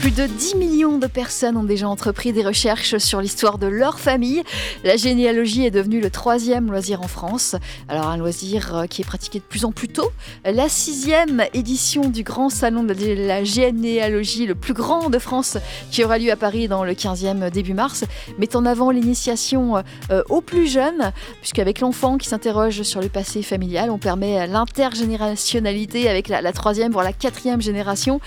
Plus de 10 millions de personnes ont déjà entrepris des recherches sur l'histoire de leur famille. La généalogie est devenue le troisième loisir en France. Alors un loisir euh, qui est pratiqué de plus en plus tôt. La sixième édition du grand salon de la généalogie, le plus grand de France, qui aura lieu à Paris dans le 15e début mars, met en avant l'initiation euh, aux plus jeunes, puisqu'avec l'enfant qui s'interroge sur le passé familial, on permet l'intergénérationnalité avec la, la troisième, voire la quatrième génération.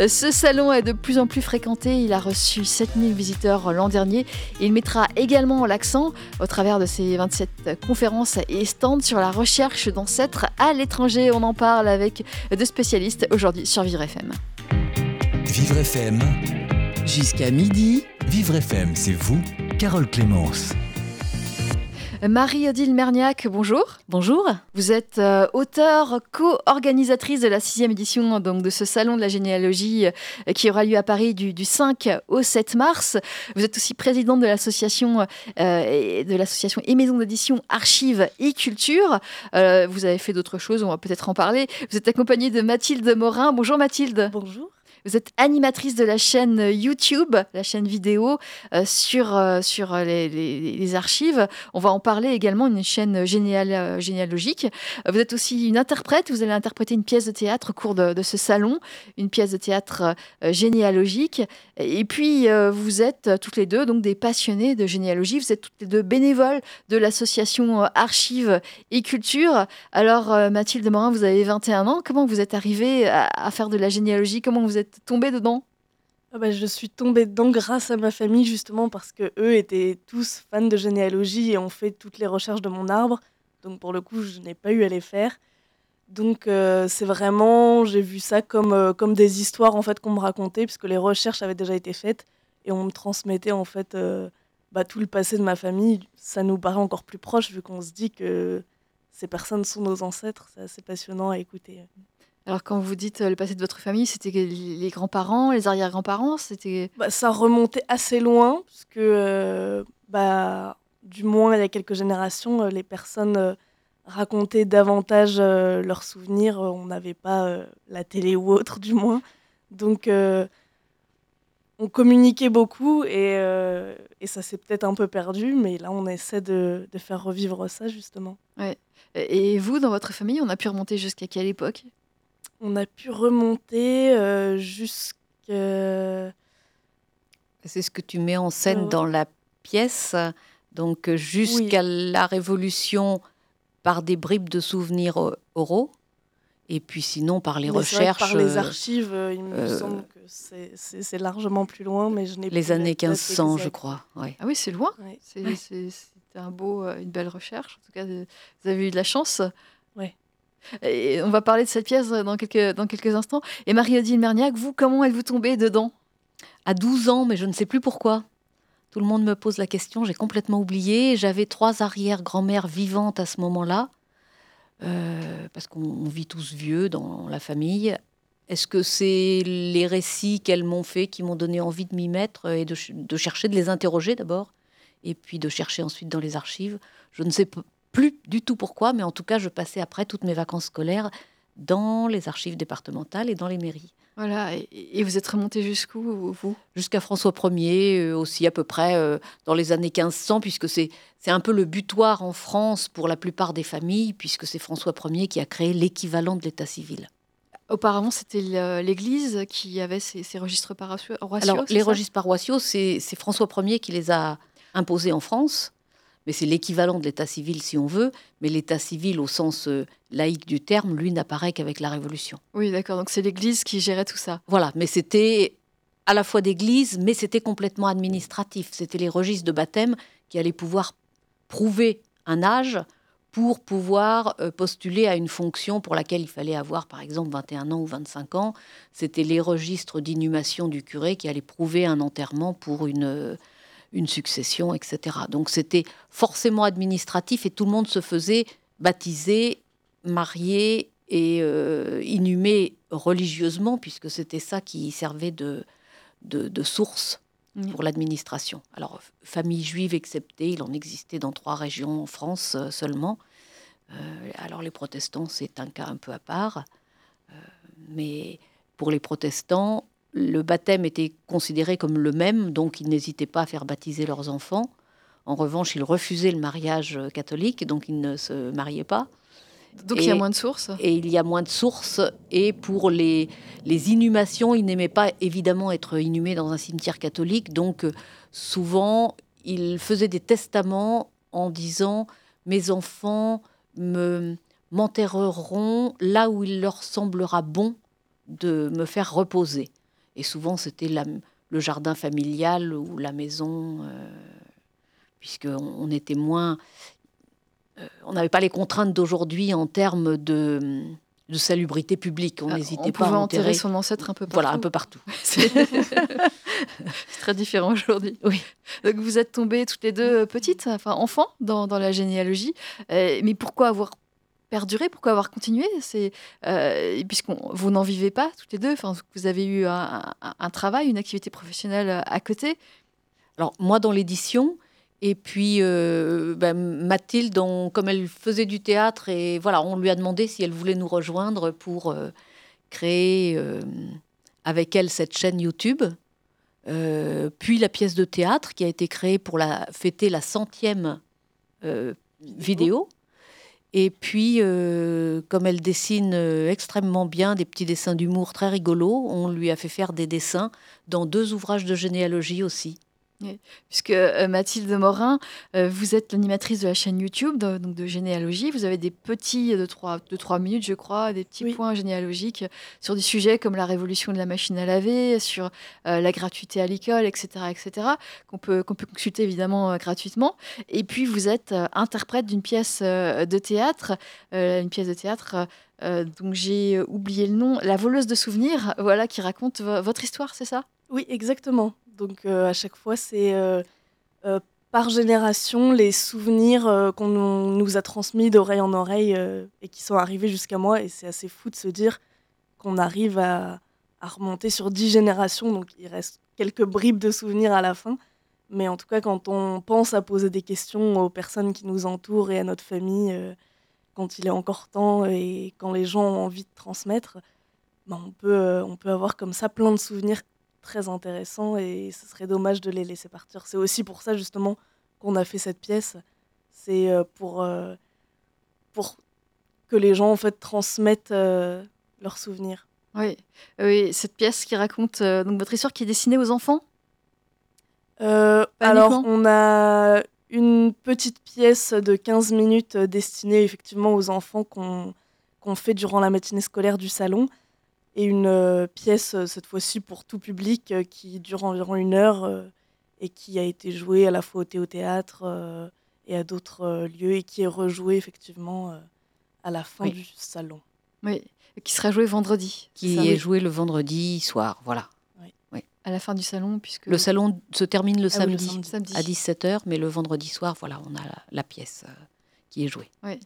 Euh, ce salon est de plus en plus fréquenté. Il a reçu 7000 visiteurs l'an dernier. Il mettra également l'accent, au travers de ses 27 conférences et stands, sur la recherche d'ancêtres à l'étranger. On en parle avec deux spécialistes aujourd'hui sur Vivre FM. Vivre FM. Jusqu'à midi. Vivre FM, c'est vous, Carole Clémence. Marie-Odile Merniac, bonjour. Bonjour. Vous êtes euh, auteure, co-organisatrice de la sixième édition donc, de ce salon de la généalogie euh, qui aura lieu à Paris du, du, 5 au 7 mars. Vous êtes aussi présidente de l'association euh, de l'association et maison d'édition Archives et Culture. Euh, vous avez fait d'autres choses, on va peut-être en parler. Vous êtes accompagnée de Mathilde Morin. Bonjour Mathilde. Bonjour. Vous êtes animatrice de la chaîne YouTube, la chaîne vidéo euh, sur, euh, sur les, archives. On va en parler également, une chaîne généal, euh, généalogique. Vous êtes aussi une interprète, vous allez interpréter une pièce de théâtre au cours de, ce salon, une pièce de théâtre euh, généalogique. Et puis, euh, vous êtes toutes les deux donc des passionnées de généalogie, vous êtes toutes les deux bénévoles de l'association Archives et Culture. Alors, euh, Mathilde Morin, vous avez 21 ans, comment vous êtes arrivée à, à faire de la généalogie? Comment vous êtes tombée dedans ah bah, je suis tombée dedans grâce à ma famille justement parce que eux étaient tous fans de généalogie et ont fait toutes les recherches de mon arbre. Donc pour le coup, je n'ai pas eu à les faire. Donc euh, c'est vraiment, j'ai vu ça comme, euh, comme des histoires en fait qu'on me racontait puisque les recherches avaient déjà été faites et on me transmettait en fait euh, bah, tout le passé de ma famille. Ça nous paraît encore plus proche vu qu'on se dit que ces personnes sont nos ancêtres. C'est assez passionnant à écouter. Alors quand vous dites le passé de votre famille, c'était les grands-parents, les arrière-grands-parents, c'était bah, ça remontait assez loin parce que euh, bah du moins il y a quelques générations euh, les personnes euh, racontaient davantage euh, leurs souvenirs, on n'avait pas euh, la télé ou autre du moins. Donc euh, on communiquait beaucoup et, euh, et ça s'est peut-être un peu perdu, mais là on essaie de, de faire revivre ça justement. Ouais. Et vous, dans votre famille, on a pu remonter jusqu'à quelle époque? On a pu remonter euh, jusqu'à... C'est ce que tu mets en scène Euh. dans la pièce. Donc euh, jusqu'à la Révolution par des bribes de souvenirs euh, oraux. Et puis sinon par les Mais c'est vrai que recherches, Par les archives, euh, il me euh, semble que c'est- largement plus loin, mais je n'ai les années date 1500, je crois. Ouais. Ah oui, c'est loin. Ouais. C'est Ouais. un beau, une belle recherche. En tout cas, vous avez eu de la chance. Ouais. Et on va parler de cette pièce dans quelques, dans quelques instants. Et Marie-Odile Merniac, vous, comment êtes-vous tombée dedans? À 12 ans, mais je ne sais plus pourquoi. Tout le monde me pose la question, j'ai complètement oublié. J'avais trois arrière-grand-mères vivantes à ce moment-là, euh, parce qu'on on vit tous vieux dans la famille. Est-ce que c'est les récits qu'elles m'ont fait qui m'ont donné envie de m'y mettre et de, ch- de chercher, de les interroger d'abord, et puis de chercher ensuite dans les archives? Je ne sais p- plus du tout pourquoi, mais en tout cas, je passais après toutes mes vacances scolaires dans les archives départementales et dans les mairies Voilà. Et, vous êtes remontée jusqu'où, vous? Jusqu'à François Ier euh, aussi à peu près euh, dans les années 1500 puisque c'est un peu le butoir en France pour la plupart des familles puisque c'est François Ier qui a créé l'équivalent de l'état civil. Auparavant, c'était l'Église qui avait ces, ces registres paroissiaux. Alors les ça? registres paroissiaux c'est François Ier qui les a imposés en France mais c'est l'équivalent de l'état civil si on veut mais l'état civil au sens euh, laïque du terme lui n'apparaît qu'avec la Révolution. Oui, d'accord. Donc c'est l'Église qui gérait tout ça. Voilà, mais c'était à la fois d'église, mais c'était complètement administratif. C'était les registres de baptême qui allaient pouvoir prouver un âge pour pouvoir euh, postuler à une fonction pour laquelle il fallait avoir, par exemple, 21 ans ou 25 ans. C'était les registres d'inhumation du curé qui allaient prouver un enterrement pour une, euh, une succession, etc. Donc c'était forcément administratif et tout le monde se faisait baptiser, marier et euh, inhumer religieusement, puisque c'était ça qui servait de, de, de source pour l'administration. Alors, famille juive exceptée, il en existait dans trois régions en France euh, seulement. alors les protestants, c'est un cas un peu à part, mais pour les protestants, le baptême était considéré comme le même, donc ils n'hésitaient pas à faire baptiser leurs enfants. En revanche, ils refusaient le mariage catholique, donc ils ne se mariaient pas. Donc il y a moins de sources? Et il y a moins de sources. Et pour les, les inhumations, ils n'aimaient pas évidemment être inhumés dans un cimetière catholique. Donc euh, souvent, ils faisaient des testaments en disant Mes enfants me m'enterreront là où il leur semblera bon de me faire reposer. Et souvent, c'était le jardin familial ou la maison, euh, puisqu'on on était moins. Euh, on n'avait pas les contraintes d'aujourd'hui en termes de, salubrité publique. On ah, n'hésitait pas à enterrer son ancêtre un peu partout. Voilà, un peu partout. C'est très différent aujourd'hui. Oui. Donc vous êtes tombées toutes les deux petites, enfin enfants, dans, la généalogie. Euh, mais pourquoi avoir perdurer Pourquoi avoir continué? C'est euh, puisqu'on vous n'en vivez pas toutes les deux. Enfin, vous avez eu un, travail, une activité professionnelle à côté. Alors moi dans l'édition. Et puis euh, ben, Mathilde, comme elle faisait du théâtre, et voilà, on lui a demandé si elle voulait nous rejoindre pour euh, créer avec elle cette chaîne YouTube. puis la pièce de théâtre qui a été créée pour la, fêter la centième vidéo. Et puis, euh, comme elle dessine euh, extrêmement bien des petits dessins d'humour très rigolos, on lui a fait faire des dessins dans deux ouvrages de généalogie aussi puisque euh, Mathilde Morin, euh, vous êtes l'animatrice de la chaîne YouTube de, donc de généalogie. Vous avez des petits de 3, de 3 minutes, je crois, des petits points généalogiques sur des sujets comme la révolution de la machine à laver, sur euh, la gratuité à l'école, etc., etc., qu'on peut, qu'on peut consulter évidemment gratuitement. Et puis vous êtes interprète d'une pièce de théâtre, une pièce de théâtre. donc j'ai oublié le nom, La voleuse de souvenirs, voilà, qui raconte votre histoire, c'est ça? Oui, exactement. Donc euh, à chaque fois, c'est euh, euh, par génération les souvenirs qu'on nous a transmis d'oreille en oreille et qui sont arrivés jusqu'à moi. Et c'est assez fou de se dire qu'on arrive à, remonter sur dix générations. Donc il reste quelques bribes de souvenirs à la fin. Mais en tout cas, quand on pense à poser des questions aux personnes qui nous entourent et à notre famille, quand il est encore temps et quand les gens ont envie de transmettre, ben on, peut, on peut avoir comme ça plein de souvenirs très intéressant et ce serait dommage de les laisser partir. C'est aussi pour ça justement qu'on a fait cette pièce. C'est euh, pour, euh, pour que les gens en fait transmettent euh, leurs souvenirs. Oui. oui, cette pièce qui raconte donc votre histoire qui est destinée aux enfants? Alors on a une petite pièce de 15 minutes destinée effectivement aux enfants qu'on qu'on fait durant la matinée scolaire du salon et une euh, pièce, euh, cette fois-ci pour tout public, euh, qui dure environ une heure et qui a été jouée à la fois au théâtre et à d'autres lieux et qui est rejouée effectivement à la fin du salon. Oui, qui sera jouée vendredi. Qui est, jouée le vendredi soir, voilà. Oui. À la fin du salon, puisque... Le salon se termine le, ah samedi, à 17h, mais le vendredi soir, voilà, on a la pièce qui est joué. Ouais.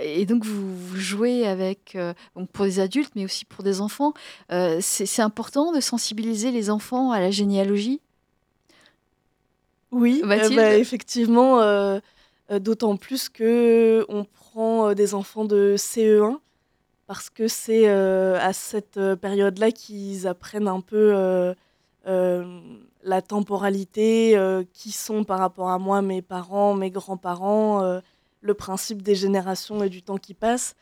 Et donc vous, jouez avec, euh, donc pour des adultes, mais aussi pour des enfants. Euh, c'est important de sensibiliser les enfants à la généalogie? Oui, euh, bah, effectivement, d'autant plus que on prend des enfants de CE1 parce que c'est à cette période-là qu'ils apprennent un peu la temporalité, qui sont par rapport à moi mes parents, mes grands-parents le principe des générations et du temps qui passe.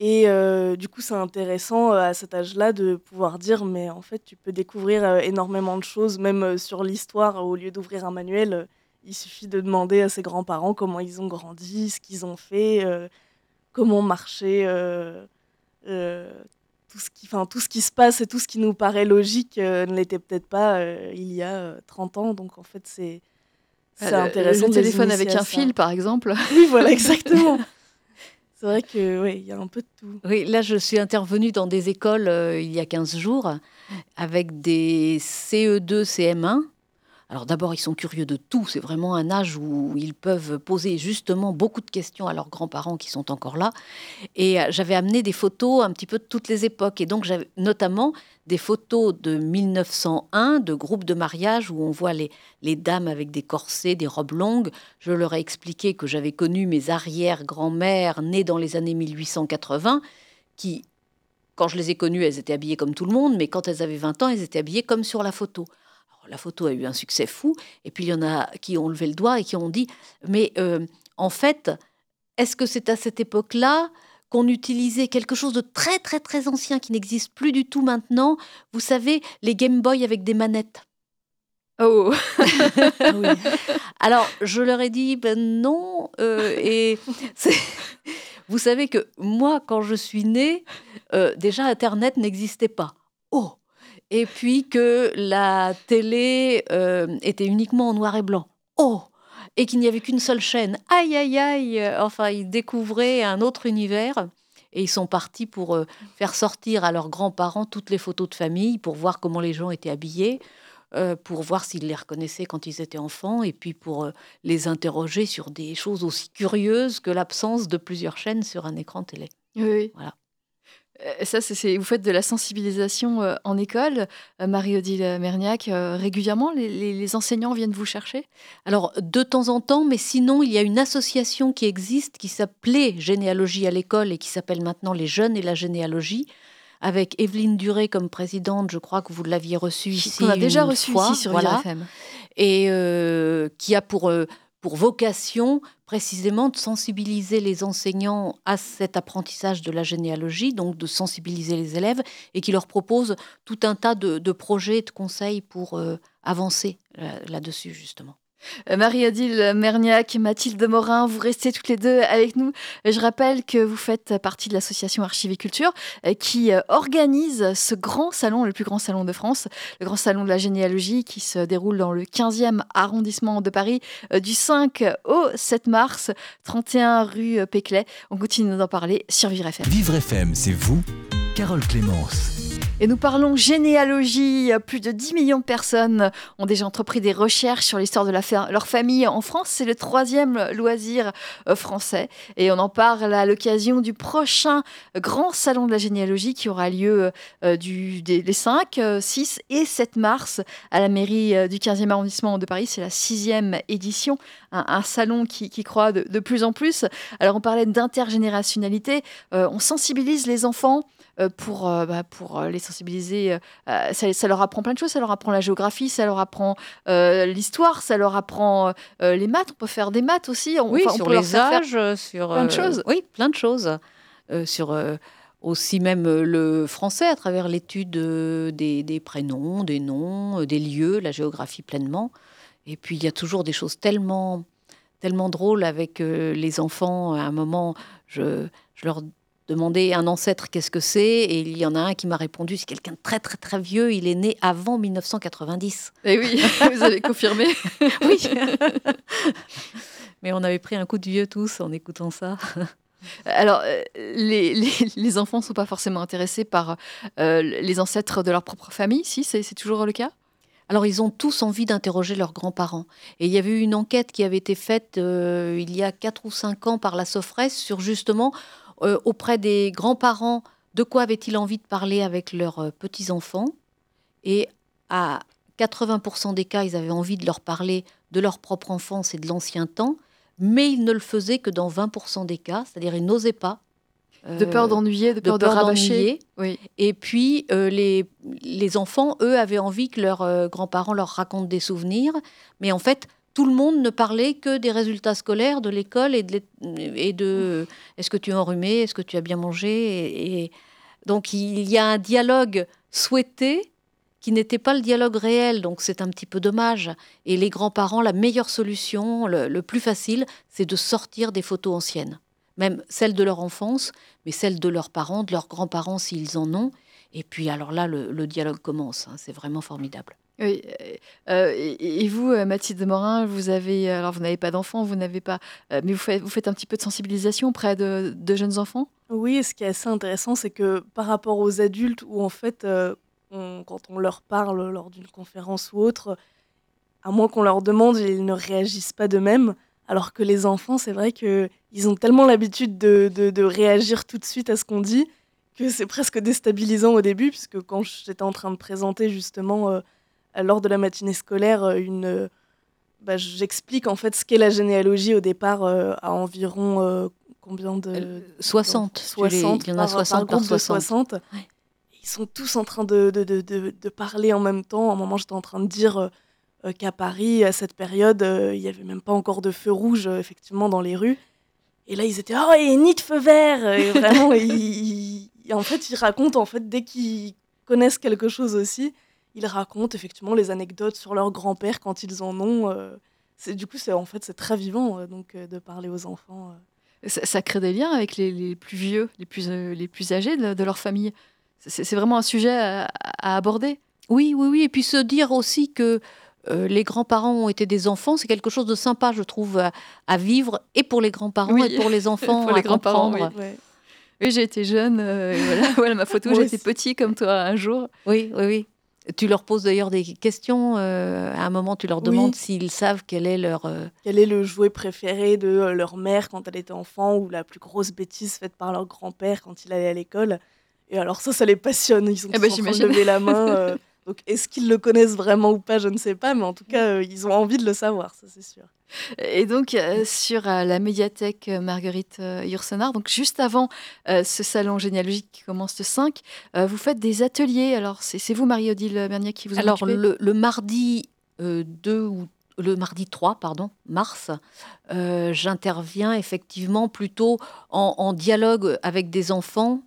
Et euh, du coup, c'est intéressant euh, à cet âge-là de pouvoir dire, mais en fait, tu peux découvrir euh, énormément de choses, même sur l'histoire, au lieu d'ouvrir un manuel. il suffit de demander à ses grands-parents comment ils ont grandi, ce qu'ils ont fait, comment marcher, tout, ce qui, tout ce qui se passe et tout ce qui nous paraît logique ne l'était peut-être pas il y a 30 ans. Donc en fait, c'est c'est intéressant. Le téléphone avec un fil, par exemple. Oui, voilà, exactement. C'est vrai que oui, il y a un peu de tout. Oui, là, je suis intervenue dans des écoles euh, il y a 15 jours avec des CE2, CM1. Alors d'abord, ils sont curieux de tout. C'est vraiment un âge où ils peuvent poser justement beaucoup de questions à leurs grands-parents qui sont encore là. Et euh, j'avais amené des photos un petit peu de toutes les époques. Et donc j'avais notamment des photos de 1901 de groupes de mariage où on voit les, les dames avec des corsets, des robes longues. Je leur ai expliqué que j'avais connu mes arrière-grand-mères nées dans les années 1880 qui quand je les ai connues, elles étaient habillées comme tout le monde, mais quand elles avaient 20 ans, elles étaient habillées comme sur la photo. La photo a eu un succès fou, et puis il y en a qui ont levé le doigt et qui ont dit, mais euh, en fait, est-ce que c'est à cette époque-là qu'on utilisait quelque chose de très très très ancien qui n'existe plus du tout maintenant? Vous savez, les Game Boy avec des manettes. Oh Alors, je leur ai dit, ben non, euh, et vous savez que moi, quand je suis née, euh, déjà Internet n'existait pas. Oh Et puis que la télé euh, était uniquement en noir et blanc. Oh Et qu'il n'y avait qu'une seule chaîne. Aïe, aïe, aïe Enfin, ils découvraient un autre univers. Et ils sont partis pour euh, faire sortir à leurs grands-parents toutes les photos de famille, pour voir comment les gens étaient habillés. Euh, pour voir s'ils les reconnaissaient quand ils étaient enfants et puis pour euh, les interroger sur des choses aussi curieuses que l'absence de plusieurs chaînes sur un écran télé. Oui. Voilà. Euh, ça, c'est vous faites de la sensibilisation en école, Marie-Odile Merniac. régulièrement, les, enseignants viennent vous chercher Alors, de temps en temps, mais sinon, il y a une association qui existe qui s'appelait Généalogie à l'école et qui s'appelle maintenant Les Jeunes et la Généalogie, avec Evelyne Duré comme présidente. Je crois que vous l'aviez reçue ici. On a déjà reçu ici sur voilà, Et euh, qui a pour, euh, pour vocation précisément de sensibiliser les enseignants à cet apprentissage de la généalogie, donc de sensibiliser les élèves, et qui leur propose tout un tas de, projets, de conseils pour euh, avancer là-dessus, justement. Euh, Marie-Odile Merniac, Mathilde Morin, vous restez toutes les deux avec nous. Je rappelle que vous faites partie de l'association Archiviculture euh, qui euh, organise ce grand salon, le plus grand salon de France, le grand salon de la généalogie qui se déroule dans le 15e arrondissement de Paris du 5 au 7 mars, 31 rue Péclet. On continue d'en parler sur Vivre FM. Vivre FM, c'est vous, Carole Clémence. Et nous parlons généalogie. Plus de 10 millions de personnes ont déjà entrepris des recherches sur l'histoire de leur famille en France. C'est le troisième loisir euh, français. Et on en parle à l'occasion du prochain grand salon de la généalogie qui aura lieu euh, du, les 5, 6 et 7 mars à la mairie euh, du 15e arrondissement de Paris. C'est la sixième édition, un, salon qui, croît de, plus en plus. Alors on parlait d'intergénérationnalité. on sensibilise les enfants euh, pour, euh, bah, pour euh, les sensibiliser. Ça, leur apprend plein de choses. Ça leur apprend la géographie, ça leur apprend l'histoire, ça leur apprend les maths. On peut faire des maths aussi. On, oui, sur les âges, sur plein de choses. oui, plein de choses. sur aussi même le français à travers l'étude des, des, prénoms, des noms, des lieux, la géographie pleinement. Et puis il y a toujours des choses tellement, tellement drôles avec les enfants. À un moment, je, je leur demandé un ancêtre qu'est-ce que c'est, et il y en a un qui m'a répondu c'est quelqu'un de très très très vieux, il est né avant 1990. Et eh oui, vous avez confirmé. oui. Mais on avait pris un coup de vieux tous en écoutant ça. Alors, euh, les, les, enfants ne sont pas forcément intéressés par euh, les ancêtres de leur propre famille, si c'est toujours le cas? Alors ils ont tous envie d'interroger leurs grands-parents. Et il y avait eu une enquête qui avait été faite euh, il y a 4 ou 5 ans par la Sofres sur justement euh, auprès des grands-parents de quoi avaient-ils envie de parler avec leurs euh, petits-enfants? Et à 80% des cas, ils avaient envie de leur parler de leur propre enfance et de l'ancien temps, mais ils ne le faisaient que dans 20% des cas, c'est-à-dire ils n'osaient pas. de peur euh, d'ennuyer, de peur de, rabâcher. Oui. Et puis, les, les, enfants, eux, avaient envie que leurs grands-parents leur racontent des souvenirs, mais en fait, tout le monde ne parlait que des résultats scolaires de l'école et de, et de est-ce que tu es enrhumé, est-ce que tu as bien mangé. Et, donc il y a un dialogue souhaité qui n'était pas le dialogue réel, donc c'est un petit peu dommage. Et les grands-parents, la meilleure solution, le, plus facile, c'est de sortir des photos anciennes, même celles de leur enfance, mais celles de leurs parents, de leurs grands-parents s'ils en ont. Et puis alors là, le, dialogue commence, hein. c'est vraiment formidable. Oui. Euh, et, vous, euh, Mathilde Morin, vous avez, alors vous n'avez pas d'enfants, vous n'avez pas, euh, mais vous faites, un petit peu de sensibilisation auprès de, jeunes enfants? Oui, ce qui est assez intéressant, c'est que par rapport aux adultes, où en fait, quand on leur parle lors d'une conférence ou autre, à moins qu'on leur demande, ils ne réagissent pas de même. Alors que les enfants, c'est vrai qu'ils ont tellement l'habitude de, réagir tout de suite à ce qu'on dit que c'est presque déstabilisant au début, puisque quand j'étais en train de présenter justement euh, lors de la matinée scolaire euh, une... Bah, j'explique en fait ce qu'est la généalogie au départ à environ combien de 60 60 il y en a 60 par, 60, ils sont tous en train de, de, de, de, parler en même temps. À un moment j'étais en train de dire euh, qu'à Paris, à cette période, euh, il n'y avait même pas encore de feu rouge, euh, effectivement, dans les rues. Et là, ils étaient oh, et ni de feu vert. Et vraiment, en fait, ils racontent, en fait, dès qu'ils connaissent quelque chose aussi, ils racontent effectivement les anecdotes sur leur grand-père quand ils en ont. c'est du coup, c'est en fait, c'est très vivant donc de parler aux enfants. Ça, crée des liens avec les, plus vieux, les plus, les plus âgés de, leur famille. C'est vraiment un sujet à, à, aborder. Oui, oui, oui. Et puis se dire aussi que euh, les grands-parents ont été des enfants, c'est quelque chose de sympa, je trouve, à, vivre, et pour les grands-parents, et pour les enfants, pour les grands-parents. Oui, j'ai été jeune, euh, voilà, ma photo, j'étais petit comme toi un jour. Oui, oui, oui. Tu leur poses d'ailleurs des questions. Euh, à un moment, tu leur demandes s'ils savent quel est leur. Quel est le jouet préféré de leur mère quand elle était enfant ou la plus grosse bêtise faite par leur grand-père quand il allait à l'école. Et alors, ça, ça les passionne. Ils sont eh ben, tous en train de lever la main. Donc, est-ce qu'ils le connaissent vraiment ou pas Je ne sais pas, mais en tout cas, euh, ils ont envie de le savoir, ça c'est sûr. Et donc, euh, sur euh, la médiathèque Marguerite Yourcenar, donc juste avant ce salon généalogique qui commence le 5, vous faites des ateliers. Alors, c'est vous, Marie-Odile Bernier, qui vous en Alors, le, le, mardi 2 ou le mardi 3, pardon, mars, j'interviens effectivement plutôt en, en, dialogue avec des enfants,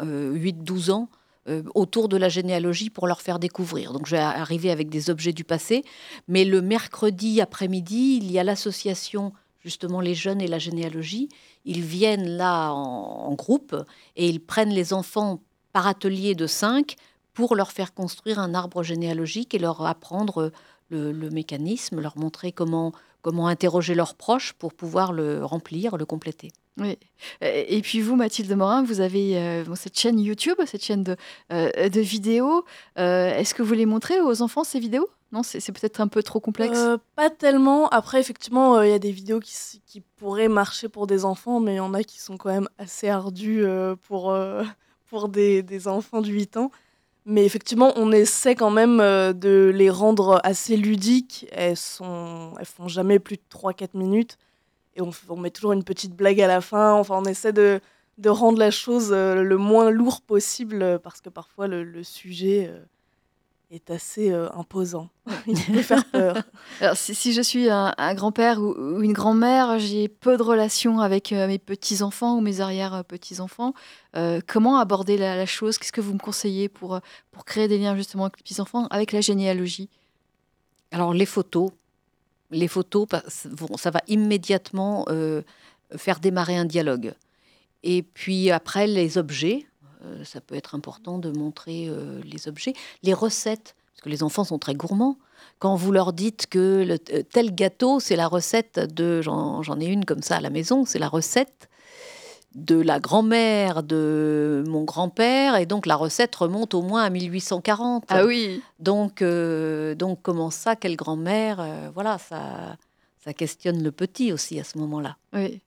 8-12 ans, euh, autour de la généalogie pour leur faire découvrir. Donc je vais arriver avec des objets du passé, mais le mercredi après-midi, il y a l'association justement les jeunes et la généalogie. Ils viennent là en, groupe et ils prennent les enfants par atelier de 5 pour leur faire construire un arbre généalogique et leur apprendre le, le mécanisme, leur montrer comment, comment interroger leurs proches pour pouvoir le remplir, le compléter. Oui. Et puis vous, Mathilde Morin, vous avez euh, cette chaîne YouTube, cette chaîne de, euh, de vidéos. Euh, est-ce que vous les montrez aux enfants ces vidéos? Non, c'est peut-être un peu trop complexe. pas tellement. Après, effectivement, il y a des vidéos qui, qui, pourraient marcher pour des enfants, mais il y en a qui sont quand même assez ardues pour, pour des, des, enfants de 8 ans. Mais effectivement, on essaie quand même de les rendre assez ludiques. Elles, sont, elles font jamais plus de 3-4 minutes et on, met toujours une petite blague à la fin. Enfin, on essaie de, de rendre la chose euh, le moins lourd possible euh, parce que parfois le, sujet euh, est assez imposant. Il peut faire peur. Alors, si, je suis un, grand-père ou, une grand-mère, j'ai peu de relations avec mes petits-enfants ou mes arrière-petits-enfants. comment aborder la, la chose? Qu'est-ce que vous me conseillez pour, pour créer des liens justement avec les petits-enfants, avec la généalogie? Alors, les photos les photos, ça va immédiatement euh, faire démarrer un dialogue. Et puis après, les objets, euh, ça peut être important de montrer euh, les objets. Les recettes, parce que les enfants sont très gourmands. Quand vous leur dites que le, tel gâteau, c'est la recette de, j'en ai une comme ça à la maison, c'est la recette de la grand-mère de mon grand-père, et donc la recette remonte au moins à 1840. Ah oui. Donc, euh, donc comment ça, quelle grand-mère euh, Voilà, ça, ça questionne le petit aussi à ce moment-là. Oui.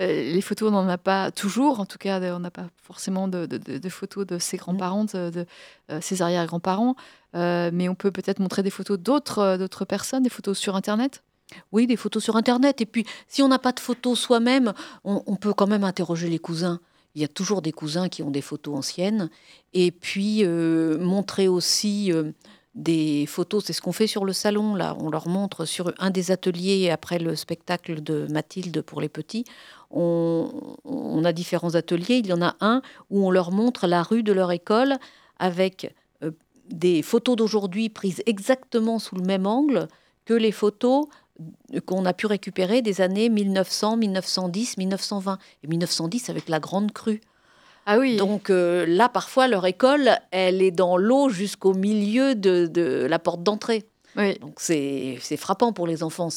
Euh, les photos, on n'en a pas toujours, en tout cas, on n'a pas forcément de, photos de ses grands-parents, de, ses arrière-grands-parents, mais on peut peut-être montrer des photos d'autres personnes, des photos sur Internet? Oui, des photos sur Internet. Et puis, si on n'a pas de photos soi-même, on, peut quand même interroger les cousins. Il y a toujours des cousins qui ont des photos anciennes. Et puis, euh, montrer aussi euh, des photos. C'est ce qu'on fait sur le salon, là. On leur montre sur un des ateliers, après le spectacle de Mathilde pour les petits, on, a différents ateliers. Il y en a un où on leur montre la rue de leur école avec euh, des photos d'aujourd'hui prises exactement sous le même angle que les photos qu'on a pu récupérer des années 1900, 1910, 1920 et 1910 avec la grande crue. Ah oui. Donc euh, là, parfois, leur école, elle est dans l'eau jusqu'au milieu de, la porte d'entrée. Oui. Donc c'est frappant pour les enfants.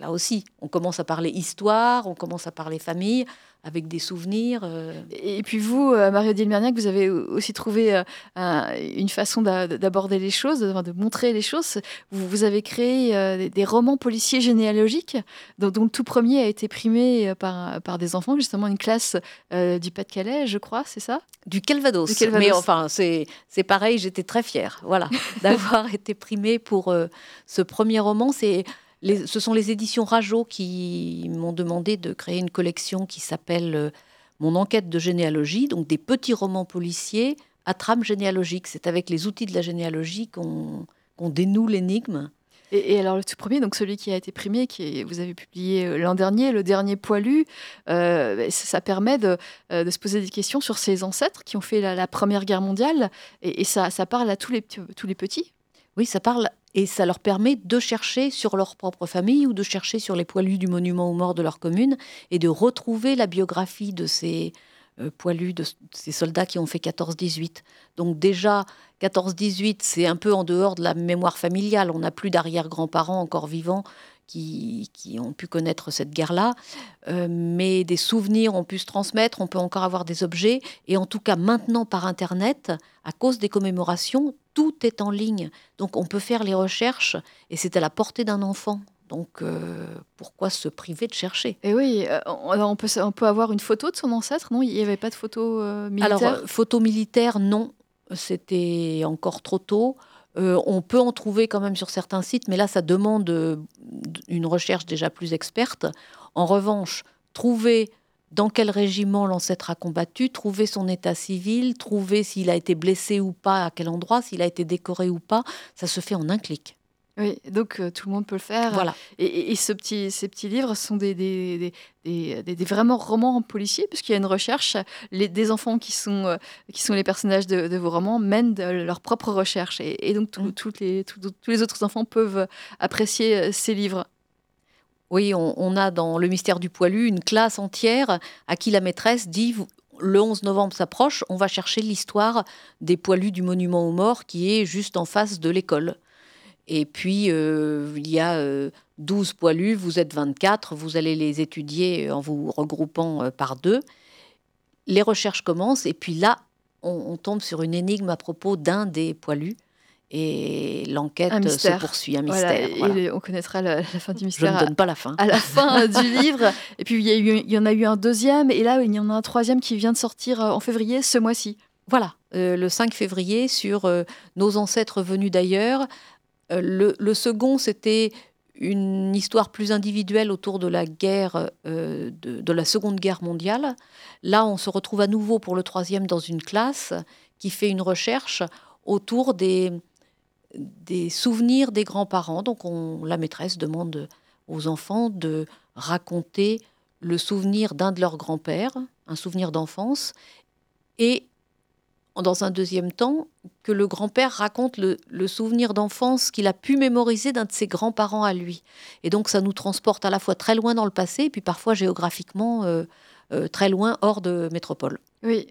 là aussi, on commence à parler histoire, on commence à parler famille, avec des souvenirs. Euh. Et puis vous, euh, Mario Merniac, vous avez aussi trouvé euh, une façon d'aborder les choses, de, montrer les choses. Vous, avez créé des, romans policiers généalogiques, dont, le tout premier a été primé par, par des enfants, justement une classe du Pas-de-Calais, je crois, c'est ça? Du Calvados. Mais enfin, c'est pareil, j'étais très fière voilà, d'avoir été primée pour ce premier roman. C'est ce sont les éditions Rajo qui m'ont demandé de créer une collection qui s'appelle euh, Mon enquête de généalogie, donc des petits romans policiers à trame généalogique. C'est avec les outils de la généalogie qu'on dénoue l'énigme. Et, alors le tout premier, donc celui qui a été primé, qui vous avez publié euh, l'an dernier, le dernier poilu, euh, ça, permet de, se poser des questions sur ses ancêtres qui ont fait la, Première Guerre mondiale, et, ça, ça, parle à tous les, tous les petits. Oui, ça parle et ça leur permet de chercher sur leur propre famille ou de chercher sur les poilus du monument aux morts de leur commune et de retrouver la biographie de ces euh, poilus, de ces soldats qui ont fait 14-18. Donc déjà, 14-18, c'est un peu en dehors de la mémoire familiale. On n'a plus d'arrière-grands-parents encore vivants qui, ont pu connaître cette guerre-là, euh, mais des souvenirs ont pu se transmettre, on peut encore avoir des objets, et en tout cas maintenant par Internet, à cause des commémorations, tout est en ligne. Donc on peut faire les recherches et c'est à la portée d'un enfant. Donc euh, pourquoi se priver de chercher? Et oui, euh, on, peut, on peut avoir une photo de son ancêtre, non? Il n'y avait pas de photo euh, militaire? Alors, photo militaire, non. C'était encore trop tôt. on peut en trouver quand même sur certains sites, mais là, ça demande une recherche déjà plus experte. En revanche, trouver dans quel régiment l'ancêtre a combattu, trouver son état civil, trouver s'il a été blessé ou pas, à quel endroit, s'il a été décoré ou pas, ça se fait en un clic. Oui, donc euh, tout le monde peut le faire. Voilà. Et, ce petit, ces petits livres sont des, des, des, des vraiment romans policiers, puisqu'il y a une recherche. Les, des enfants qui sont, euh, qui sont les personnages de, vos romans mènent leur propre recherche. Et, donc mm. les, tous les autres enfants peuvent apprécier euh, ces livres. Oui, on, a dans Le mystère du poilu une classe entière à qui la maîtresse dit le 11 novembre s'approche, on va chercher l'histoire des poilus du monument aux morts qui est juste en face de l'école. Et puis, euh, il y a 12 euh, poilus, vous êtes 24, vous allez les étudier en vous regroupant euh, par deux. Les recherches commencent, et puis là, on tombe sur une énigme à propos d'un des poilus et l'enquête se poursuit, un mystère. on connaîtra la, fin du mystère. Je ne donne pas la fin. À la fin du livre. Et puis il y, il y, en a eu un deuxième, et là il y en a un troisième qui vient de sortir euh, en février ce mois-ci. Voilà, euh, le 5 février sur euh, nos ancêtres venus d'ailleurs. le, le, second, c'était une histoire plus individuelle autour de la guerre, de, de, la Seconde Guerre mondiale. Là, on se retrouve à nouveau pour le troisième dans une classe qui fait une recherche autour des, des souvenirs des grands-parents. Donc on, la maîtresse demande aux enfants de raconter le souvenir d'un de leurs grands-pères, un souvenir d'enfance, et dans un deuxième temps, que le grand-père raconte le, souvenir d'enfance qu'il a pu mémoriser d'un de ses grands-parents à lui. Et donc ça nous transporte à la fois très loin dans le passé, et puis parfois géographiquement euh, très loin hors de métropole. Oui,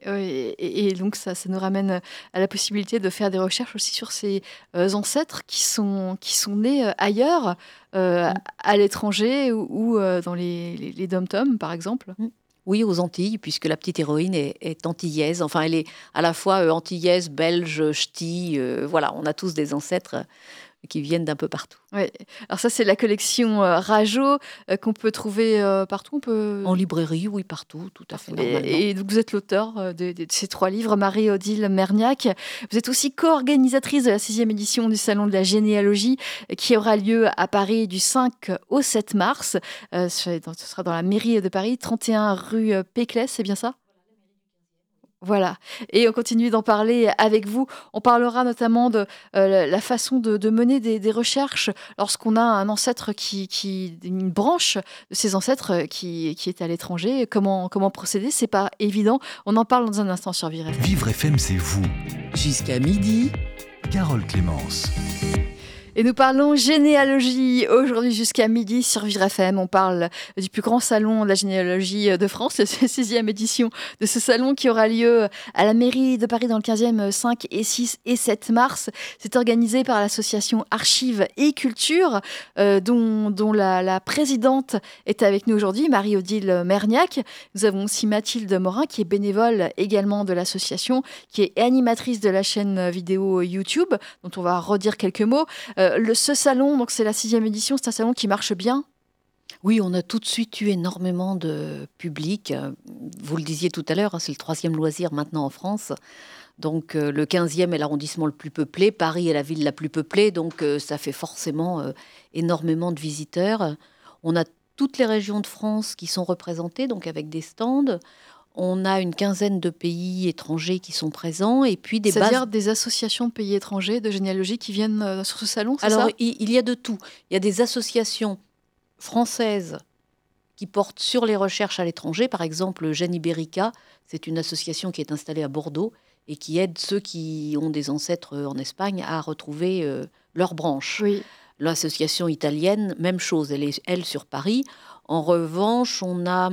Et, donc ça, ça nous ramène à la possibilité de faire des recherches aussi sur ces euh, ancêtres qui sont, qui sont nés euh, ailleurs, mm. à l'étranger ou, dans les, les, dom-toms, par exemple. Mm. Oui, aux Antilles, puisque la petite héroïne est, est antillaise. Enfin, elle est à la fois antillaise, belge, ch'ti. voilà, on a tous des ancêtres qui viennent d'un peu partout. Oui. Alors ça, c'est la collection euh, Rajo euh, qu'on peut trouver euh, partout. On peut... En librairie, oui, partout, tout à fait. Et, donc vous êtes l'auteur de, ces trois livres, Marie-Odile Merniac. Vous êtes aussi co-organisatrice de la sixième édition du Salon de la généalogie qui aura lieu à Paris du 5 au 7 mars. ce sera dans la mairie de Paris, 31 rue Péclès, c'est bien ça? Voilà, et on continue d'en parler avec vous. On parlera notamment de euh, la façon de, mener des, recherches lorsqu'on a un ancêtre qui, une branche de ses ancêtres qui, est à l'étranger. Comment, comment procéder? C'est pas évident. On en parle dans un instant sur Vivre FM. Vivre FM, c'est vous. Jusqu'à midi. Carole Clémence. Et nous parlons généalogie aujourd'hui jusqu'à midi sur Vivre FM. On parle du plus grand salon de la généalogie de France, la sixième édition de ce salon qui aura lieu à la mairie de Paris dans le 15e 5 et 6 et 7 mars. C'est organisé par l'association Archives et Culture, euh, dont, la, présidente est avec nous aujourd'hui, Marie-Odile Merniac. Nous avons aussi Mathilde Morin, qui est bénévole également de l'association, qui est animatrice de la chaîne vidéo YouTube, dont on va redire quelques mots. Euh, le, ce salon, donc c'est la sixième édition, c'est un salon qui marche bien oui, on a tout de suite eu énormément de public. Vous le disiez tout à l'heure, hein, c'est le troisième loisir maintenant en France. Donc euh, le 15e est l'arrondissement le plus peuplé, Paris est la ville la plus peuplée, donc euh, ça fait forcément énormément de visiteurs. On a toutes les régions de France qui sont représentées, donc avec des stands. On a une quinzaine de pays étrangers qui sont présents et puis des C'est-à-dire des associations de pays étrangers de généalogie qui viennent euh, sur ce salon, Alors, ça? il y a de tout. Il y a des associations françaises qui portent sur les recherches à l'étranger. Par exemple, Gène Ibérica, c'est une association qui est installée à Bordeaux et qui aide ceux qui ont des ancêtres en Espagne à retrouver euh, leur branche. Oui. L'association italienne, même chose, elle est, elle, sur Paris. En revanche, on a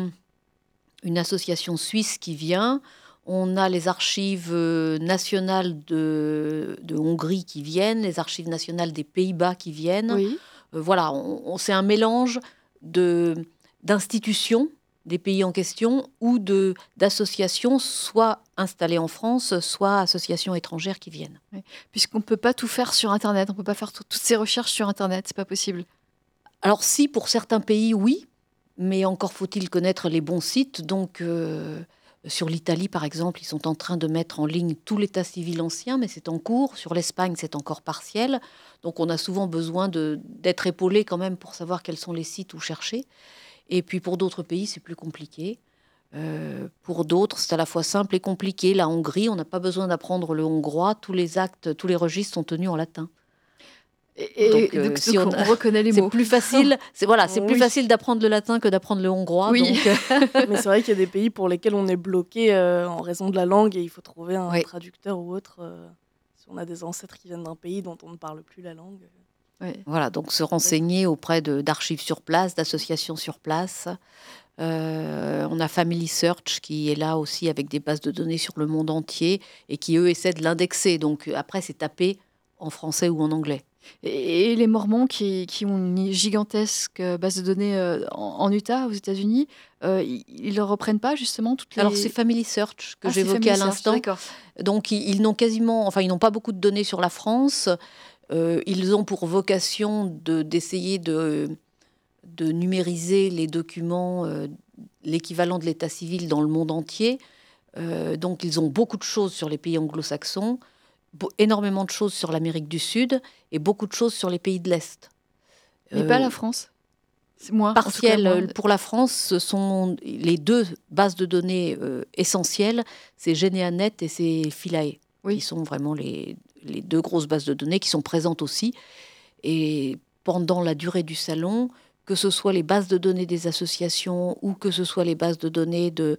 une association suisse qui vient. On a les archives euh, nationales de, Hongrie qui viennent, les archives nationales des Pays-Bas qui viennent. Oui. Euh, voilà, on, c'est un mélange de d'institutions des pays en question ou de d'associations, soit installées en France, soit associations étrangères qui viennent. Puisqu'on ne peut pas tout faire sur Internet, on ne peut pas faire toutes ces recherches sur Internet, c'est pas possible. Alors si, pour certains pays, oui, mais encore faut-il connaître les bons sites. Donc, euh, sur l'Italie, par exemple, ils sont en train de mettre en ligne tout l'état civil ancien, mais c'est en cours. Sur l'Espagne, c'est encore partiel. Donc, on a souvent besoin d'être épaulé quand même pour savoir quels sont les sites où chercher. Et puis, pour d'autres pays, c'est plus compliqué. Euh, pour d'autres, c'est à la fois simple et compliqué. La Hongrie, on n'a pas besoin d'apprendre le hongrois. Tous les actes, tous les registres sont tenus en latin. Et, donc, euh, si on, reconnaît les mots. C'est plus facile. C'est voilà, c'est plus facile d'apprendre le latin que d'apprendre le hongrois. Oui. Euh, Mais c'est vrai qu'il y a des pays pour lesquels on est bloqué euh, en raison de la langue et il faut trouver un traducteur ou autre. si on a des ancêtres qui viennent d'un pays dont on ne parle plus la langue. Voilà, donc se renseigner auprès d'archives sur place, d'associations sur place. on a Family Search qui est là aussi avec des bases de données sur le monde entier et qui eux essaient de l'indexer. Donc après c'est tapé en français ou en anglais. Et les Mormons qui, ont une gigantesque base de données euh, en, Utah, aux États-Unis, euh, ils ne reprennent pas justement toutes les. Alors c'est Family Search que ah, j'évoquais à l'instant. Donc ils, n'ont quasiment, enfin ils n'ont pas beaucoup de données sur la France. Euh, ils ont pour vocation d'essayer de, de, numériser les documents, l'équivalent de l'état civil dans le monde entier. donc ils ont beaucoup de choses sur les pays anglo-saxons énormément de choses sur l'Amérique du Sud et beaucoup de choses sur les pays de l'Est. Mais pas la euh, France c'est moins partiel euh, pour la France. Ce sont les deux bases de données euh, essentielles, c'est GeneaNet et c'est Philae, oui. qui sont vraiment les, les, deux grosses bases de données qui sont présentes aussi. Et pendant la durée du salon, que ce soit les bases de données des associations ou que ce soit les bases de données de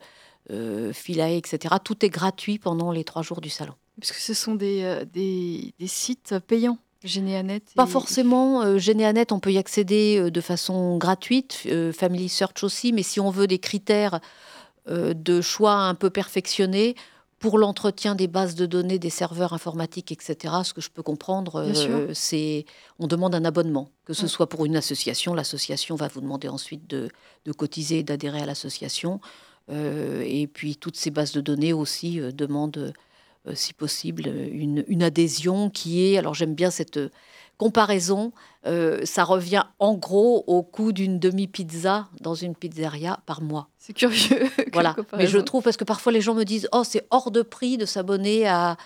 Philae, etc., tout est gratuit pendant les trois jours du salon. Parce que ce sont des, euh, des, des sites payants. Généanet Pas forcément. Euh, Généanet, on peut y accéder euh, de façon gratuite. Euh, Family Search aussi. Mais si on veut des critères de choix un peu perfectionnés pour l'entretien des bases de données, des serveurs informatiques, etc., ce que je peux comprendre, c'est on demande un abonnement. Que ce soit pour une association, l'association va vous demander ensuite de, de cotiser et d'adhérer à l'association. et puis toutes ces bases de données aussi demandent euh, si possible, une, adhésion qui est, alors j'aime bien cette comparaison, euh, ça revient en gros au coût d'une demi-pizza dans une pizzeria par mois. C'est curieux. voilà. Mais je trouve, parce que parfois les gens me disent, oh, c'est hors de prix de s'abonner à,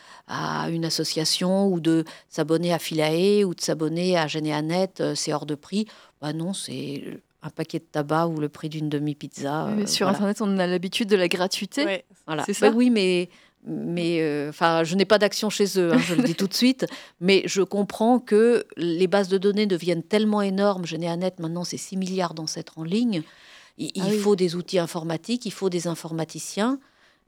une association ou de s'abonner à Philae ou de s'abonner à Généanet, euh, c'est hors de prix. Bah non, c'est un paquet de tabac ou le prix d'une demi-pizza. Mais sur Internet, on a l'habitude de la gratuité. Voilà. C'est ça? oui, mais mais euh, enfin, je n'ai pas d'action chez eux, hein, je le dis tout de suite. Mais je comprends que les bases de données deviennent tellement énormes. Généanet, maintenant, c'est 6 milliards d'ancêtres en ligne. Il, ah faut des outils informatiques, il faut des informaticiens.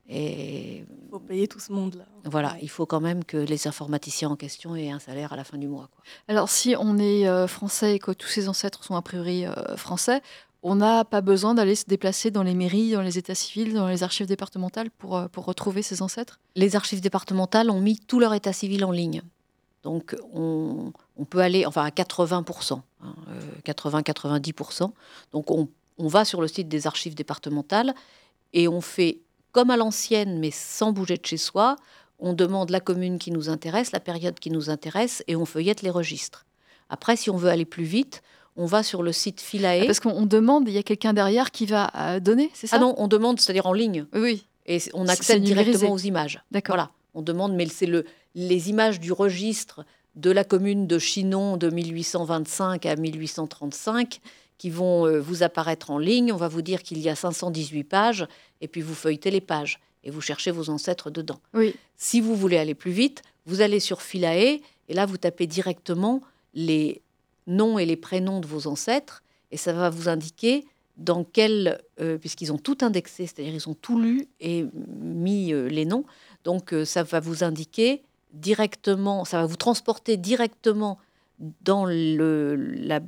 Et Il faut payer tout ce monde-là. voilà, il faut quand même que les informaticiens en question aient un salaire à la fin du mois. quoi. Alors, si on est euh, français et que tous ses ancêtres sont a priori euh, français, on n'a pas besoin d'aller se déplacer dans les mairies, dans les états civils, dans les archives départementales pour, euh, pour retrouver ses ancêtres? Les archives départementales ont mis tout leur état civil en ligne. Donc on, on peut aller enfin à 80%, hein, euh, 80-90%. Donc on, on va sur le site des archives départementales et on fait comme à l'ancienne, mais sans bouger de chez soi. On demande la commune qui nous intéresse, la période qui nous intéresse, et on feuillette les registres. Après, si on veut aller plus vite, on va sur le site Philae. Parce qu'on on demande, il y a quelqu'un derrière qui va euh, donner, c'est ça? Ah non, on demande, c'est-à-dire en ligne, Oui, et on accède directement aux images. d'accord. Voilà, on demande, mais c'est le, les images du registre de la commune de Chinon de 1825 à 1835 qui vont euh, vous apparaître en ligne. On va vous dire qu'il y a 518 pages, et puis vous feuilletez les pages, et vous cherchez vos ancêtres dedans. Oui, Si vous voulez aller plus vite, vous allez sur Philae, et là, vous tapez directement les noms et les prénoms de vos ancêtres, et ça va vous indiquer dans quel, euh, puisqu'ils ont tout indexé, c'est-à-dire ils ont tout lu et mis euh, les noms, donc euh, ça va vous indiquer directement, ça va vous transporter directement dans le, la-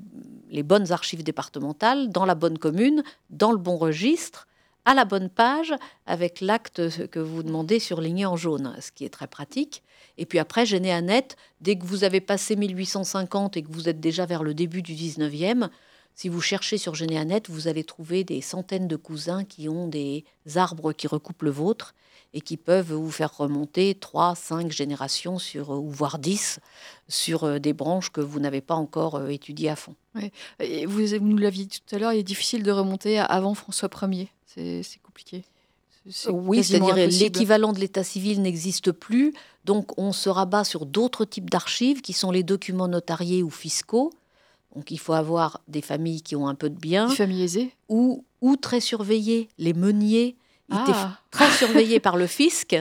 les bonnes archives départementales, dans la bonne commune, dans le bon registre, à la bonne page, avec l'acte que vous demandez surligné en jaune, ce qui est très pratique. Et puis après, Généanet, dès que vous avez passé 1850 et que vous êtes déjà vers le début du 19e, si vous cherchez sur Généanet, vous allez trouver des centaines de cousins qui ont des arbres qui recoupent le vôtre et qui peuvent vous faire remonter 3, 5 générations, sur, ou voire 10, sur euh, des branches que vous n'avez pas encore euh, étudiées à fond. Vous nous l'aviez dit tout à l'heure, il est difficile de remonter avant François Ier. C'est compliqué. C'est Oui, c'est-à-dire l'équivalent de l'état civil n'existe plus, donc on se rabat sur d'autres types d'archives qui sont les documents notariés ou fiscaux. Donc il faut avoir des familles qui ont un peu de biens Des familles aisées. ou, ou très surveillés, les meuniers. Étaient Ah, très surveillés par le fisc.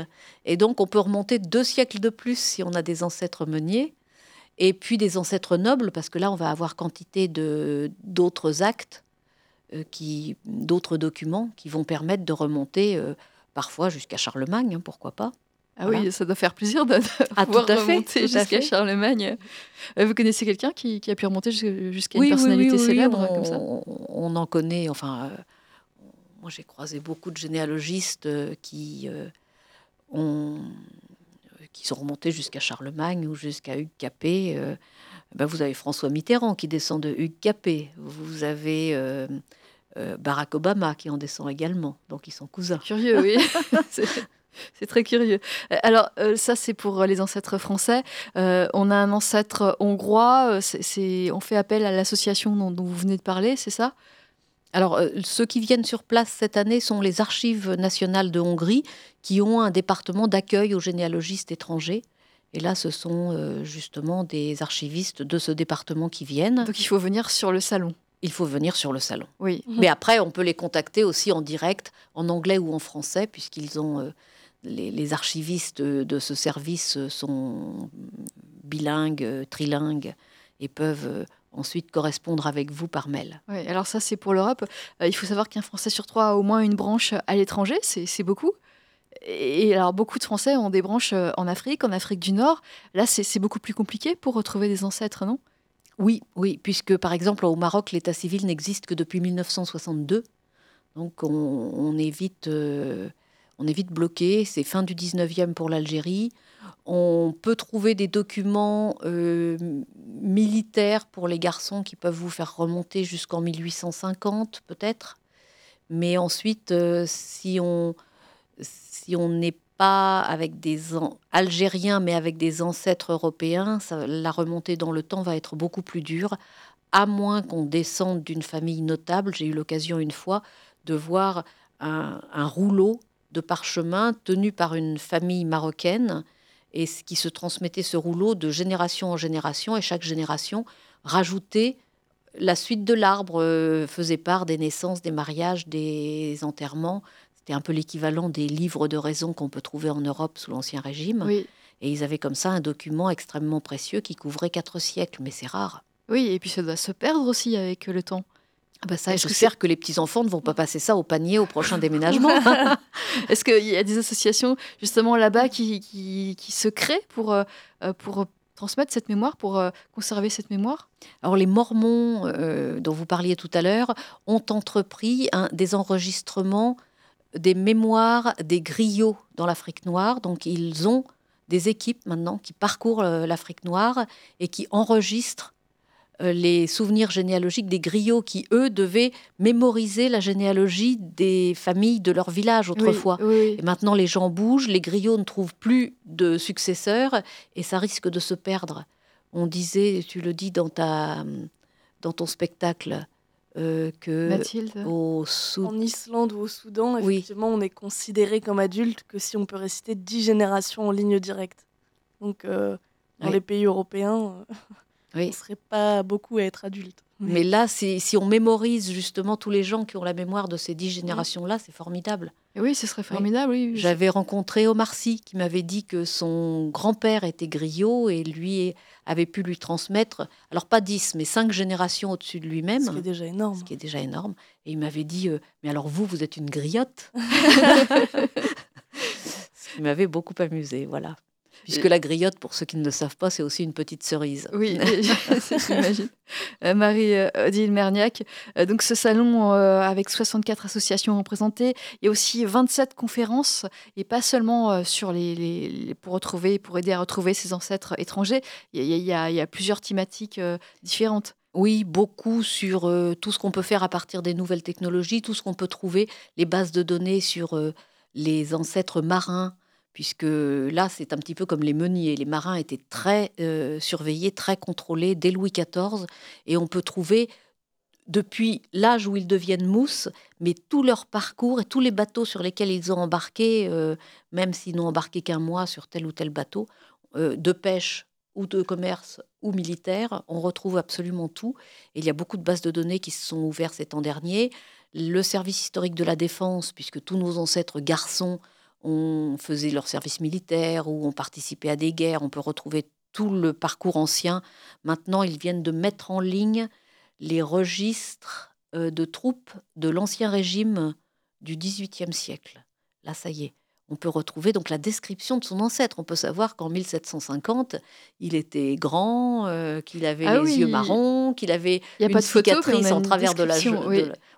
Et donc on peut remonter deux siècles de plus si on a des ancêtres meuniers. Et puis des ancêtres nobles parce que là on va avoir quantité d'autres actes. euh, qui d'autres documents qui vont permettre de remonter euh, parfois jusqu'à Charlemagne hein, pourquoi pas ah Voilà. oui, ça doit faire plaisir de, de Ah, pouvoir tout à fait, remonter jusqu'à. Charlemagne. Euh, Vous connaissez quelqu'un qui, qui a pu remonter jusqu'à une personnalité oui, oui, célèbre on, comme ça on en connaît. Enfin, euh, moi j'ai croisé beaucoup de généalogistes euh, qui euh, ont, euh, qui sont remontés jusqu'à Charlemagne ou jusqu'à Hugues Capet. euh, ben, vous avez François Mitterrand qui descend de Hugues Capet. Vous avez euh, euh, Barack Obama qui en descend également. Donc ils sont cousins. Curieux, oui. C'est- très curieux. Euh, Alors, ça, c'est pour les ancêtres français. Euh, on a un ancêtre hongrois. c'est- on fait appel à l'association dont, dont vous venez de parler, c'est ça? Alors, euh, ceux qui viennent sur place cette année sont les archives nationales de Hongrie, qui ont un département d'accueil aux généalogistes étrangers. Et là, ce sont euh, justement des archivistes de ce département qui viennent. Donc, il faut venir sur le salon. Il faut venir sur le salon. Oui. Mais après, on peut les contacter aussi en direct, en anglais ou en français, puisqu'ils ont euh, les, les archivistes de ce service sont bilingues, euh, trilingues, et peuvent euh, ensuite correspondre avec vous par mail. Oui, alors ça, c'est pour l'Europe. Euh, il faut savoir qu'un Français sur trois a au moins une branche à l'étranger, c'est beaucoup. Et alors, beaucoup de Français ont des branches euh, en Afrique, en Afrique du Nord. Là, c'est beaucoup plus compliqué pour retrouver des ancêtres, non? Oui, oui, puisque par exemple au Maroc, l'état civil n'existe que depuis 1962. Donc on, on est vite, euh, on est vite bloqué. C'est fin du 19e pour l'Algérie. On peut trouver des documents euh, militaires pour les garçons qui peuvent vous faire remonter jusqu'en 1850 peut-être. Mais ensuite, si on si on n'est pas avec des Algériens, mais avec des ancêtres européens, la remontée dans le temps va être beaucoup plus dure, à moins qu'on descende d'une famille notable. J'ai eu l'occasion une fois de voir un, un rouleau de parchemin tenu par une famille marocaine et qui se transmettait ce rouleau de génération en génération et chaque génération rajoutait la suite de l'arbre, euh, faisait part des naissances, des mariages, des enterrements. C'était un peu l'équivalent des livres de raison qu'on peut trouver en Europe sous l'Ancien Régime. Oui. Et ils avaient comme ça un document extrêmement précieux qui couvrait quatre siècles, mais c'est rare. Oui, et puis ça doit se perdre aussi avec le temps. Ah bah ça, j'espère que les petits-enfants ne vont pas passer ça au panier au prochain déménagement. Est-ce qu'il y a des associations justement là-bas qui, qui, se créent pour, euh, pour transmettre cette mémoire, pour euh, conserver cette mémoire? Alors les Mormons euh, dont vous parliez tout à l'heure ont entrepris des enregistrements des mémoires des griots dans l'Afrique noire. Donc ils ont des équipes maintenant qui parcourent l'Afrique noire et qui enregistrent euh, les souvenirs généalogiques des griots qui, eux, devaient mémoriser la généalogie des familles de leur village autrefois. Et maintenant, les gens bougent, les griots ne trouvent plus de successeurs et ça risque de se perdre. On disait, tu le dis dans, ta, dans ton spectacle, euh, que au en Islande ou au Soudan, effectivement, on est considéré comme adulte que si on peut réciter dix générations en ligne directe. Donc, euh, dans les pays européens. oui. on ne serait pas beaucoup à être adulte. Mais là, si, on mémorise justement tous les gens qui ont la mémoire de ces dix générations-là, c'est formidable. oui, ce serait formidable. Oui. J'avais rencontré Omar Sy qui m'avait dit que son grand-père était griot et lui avait pu lui transmettre, alors pas dix, mais cinq générations au-dessus de lui-même. Ce qui est déjà énorme. Ce qui est déjà énorme. Et il m'avait dit, euh, mais alors vous, vous êtes une griotte? Ce qui m'avait beaucoup amusé, voilà. Puisque la griotte, pour ceux qui ne le savent pas, c'est aussi une petite cerise. Oui, j'imagine. Euh, Marie-Odile Merniac, euh, donc ce salon euh, avec 64 associations représentées, il y a aussi 27 conférences, et pas seulement sur les, pour retrouver, pour aider à retrouver ses ancêtres étrangers, il y a, il y a plusieurs thématiques différentes. Oui, beaucoup sur tout ce qu'on peut faire à partir des nouvelles technologies, tout ce qu'on peut trouver, les bases de données sur les ancêtres marins, puisque là, c'est un petit peu comme les meuniers. Les marins étaient très euh, surveillés, très contrôlés dès Louis XIV, et on peut trouver depuis l'âge où ils deviennent mousse, mais tout leur parcours et tous les bateaux sur lesquels ils ont embarqué, euh, même s'ils n'ont embarqué qu'un mois sur tel ou tel bateau, euh, de pêche ou de commerce ou militaire, on retrouve absolument tout. Et il y a beaucoup de bases de données qui se sont ouvertes ces temps derniers. Le service historique de la défense, puisque tous nos ancêtres garçons on faisait leur service militaire ou on participait à des guerres. On peut retrouver tout le parcours ancien. Maintenant, ils viennent de mettre en ligne les registres euh, de troupes de l'ancien régime du XVIIIe siècle. Là, ça y est on peut retrouver donc la description de son ancêtre. On peut savoir qu'en 1750, il était grand, euh, qu'il avait ah les yeux marrons, qu'il avait une pas de cicatrice en travers de la,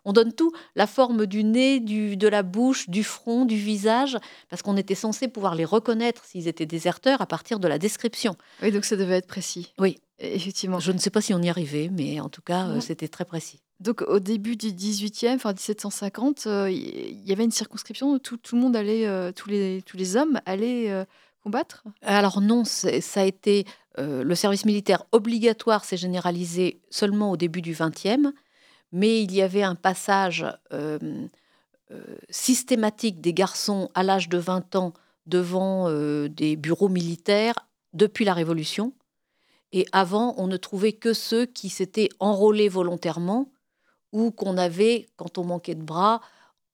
On donne tout, la forme du nez, du, de la bouche, du front, du visage, parce qu'on était censé pouvoir les reconnaître s'ils étaient déserteurs à partir de la description. Oui, donc ça devait être précis. Oui. Effectivement. Je ne sais pas si on y arrivait, mais en tout cas, euh, c'était très précis. Donc au début du 18e, enfin 1750, euh, il y avait une circonscription où tout, le monde allait, euh, tous, les, tous les hommes allaient euh, combattre? Alors non, ça a été le service militaire obligatoire s'est généralisé seulement au début du 20e, mais il y avait un passage systématique des garçons à l'âge de 20 ans devant des bureaux militaires depuis la Révolution. Et avant, on ne trouvait que ceux qui s'étaient enrôlés volontairement ou qu'on avait, quand on manquait de bras,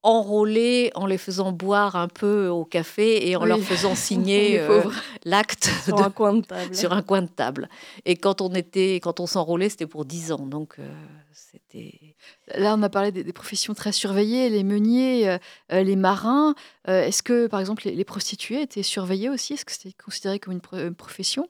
enrôlés en les faisant boire un peu au café et en leur faisant signer euh, l'acte sur un coin de table. Sur un coin de table. Et quand on était, quand on s'enrôlait, c'était pour 10 ans. Donc euh, c'était. Là, on a parlé des, professions très surveillées, les meuniers, euh, les marins. Est-ce que, par exemple, les, prostituées étaient surveillées aussi? Est-ce que c'était considéré comme une profession?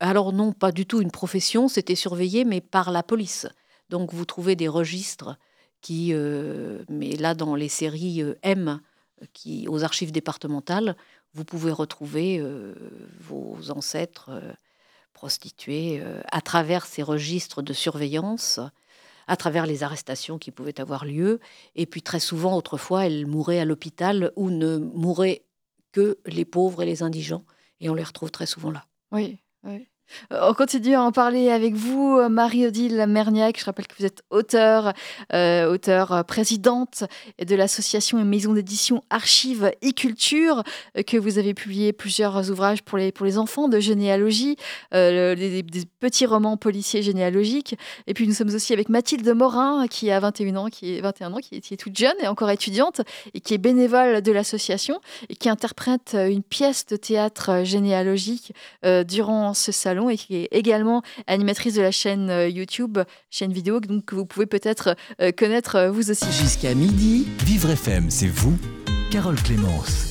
Alors non, pas du tout une profession. C'était surveillé, mais par la police. Donc vous trouvez des registres qui, euh, mais là dans les séries euh, M, qui, aux archives départementales, vous pouvez retrouver euh, vos ancêtres prostitués à travers ces registres de surveillance, à travers les arrestations qui pouvaient avoir lieu. Et puis très souvent, autrefois, elles mouraient à l'hôpital où ne mouraient que les pauvres et les indigents. Et on les retrouve très souvent là. Oui, oui. Euh, on continue à en parler avec vous, Marie-Odile Merniac. Je rappelle que vous êtes auteur, euh, auteur euh, présidente de l'association et maison d'édition Archives et Culture, que vous avez publié plusieurs ouvrages pour les, pour les enfants de généalogie, des, petits romans policiers généalogiques. Et puis nous sommes aussi avec Mathilde Morin, qui a 21 ans, qui est 21 ans, qui est toute jeune et encore étudiante, et qui est bénévole de l'association et qui interprète une pièce de théâtre généalogique durant ce salon et qui est également animatrice de la chaîne YouTube, chaîne vidéo donc, que vous pouvez peut-être connaître vous aussi. Jusqu'à midi. Vivre FM, c'est vous, Carole Clémence